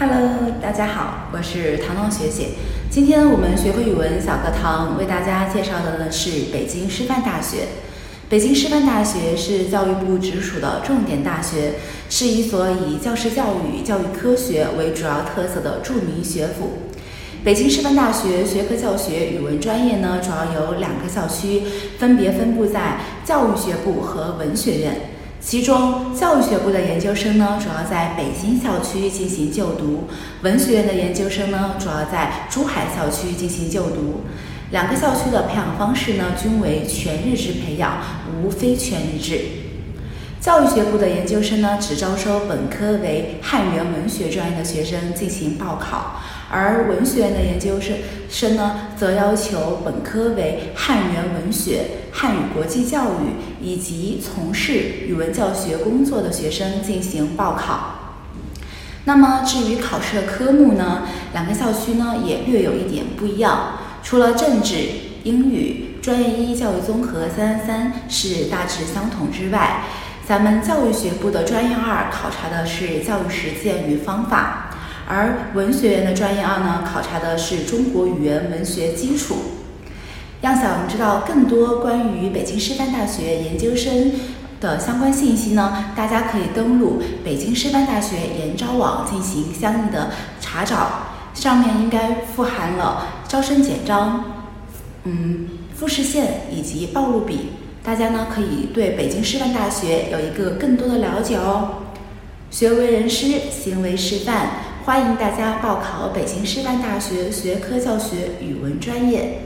Hello，大家好，我是唐唐学姐。今天我们学会语文小课堂为大家介绍的呢是北京师范大学。北京师范大学是教育部直属的重点大学，是一所以教师教育、教育科学为主要特色的著名学府。北京师范大学学科教学语文专业呢，主要有两个校区，分别分布在教育学部和文学院。其中，教育学部的研究生呢，主要在北京校区进行就读；文学院的研究生呢，主要在珠海校区进行就读。两个校区的培养方式呢，均为全日制培养，无非全日制。教育学部的研究生呢，只招收本科为汉语言文学专业的学生进行报考。而文学院的研究生生呢，则要求本科为汉语言文学、汉语国际教育以及从事语文教学工作的学生进行报考。那么至于考试的科目呢，两个校区呢也略有一点不一样。除了政治、英语、专业一教育综合三三三是大致相同之外，咱们教育学部的专业二考察的是教育实践与方法。而文学院的专业二呢，考察的是中国语言文学基础。要想知道更多关于北京师范大学研究生的相关信息呢，大家可以登录北京师范大学研招网进行相应的查找，上面应该富含了招生简章、嗯复试线以及报录比，大家呢可以对北京师范大学有一个更多的了解哦。学为人师，行为示范。欢迎大家报考北京师范大学学科教学语文专业。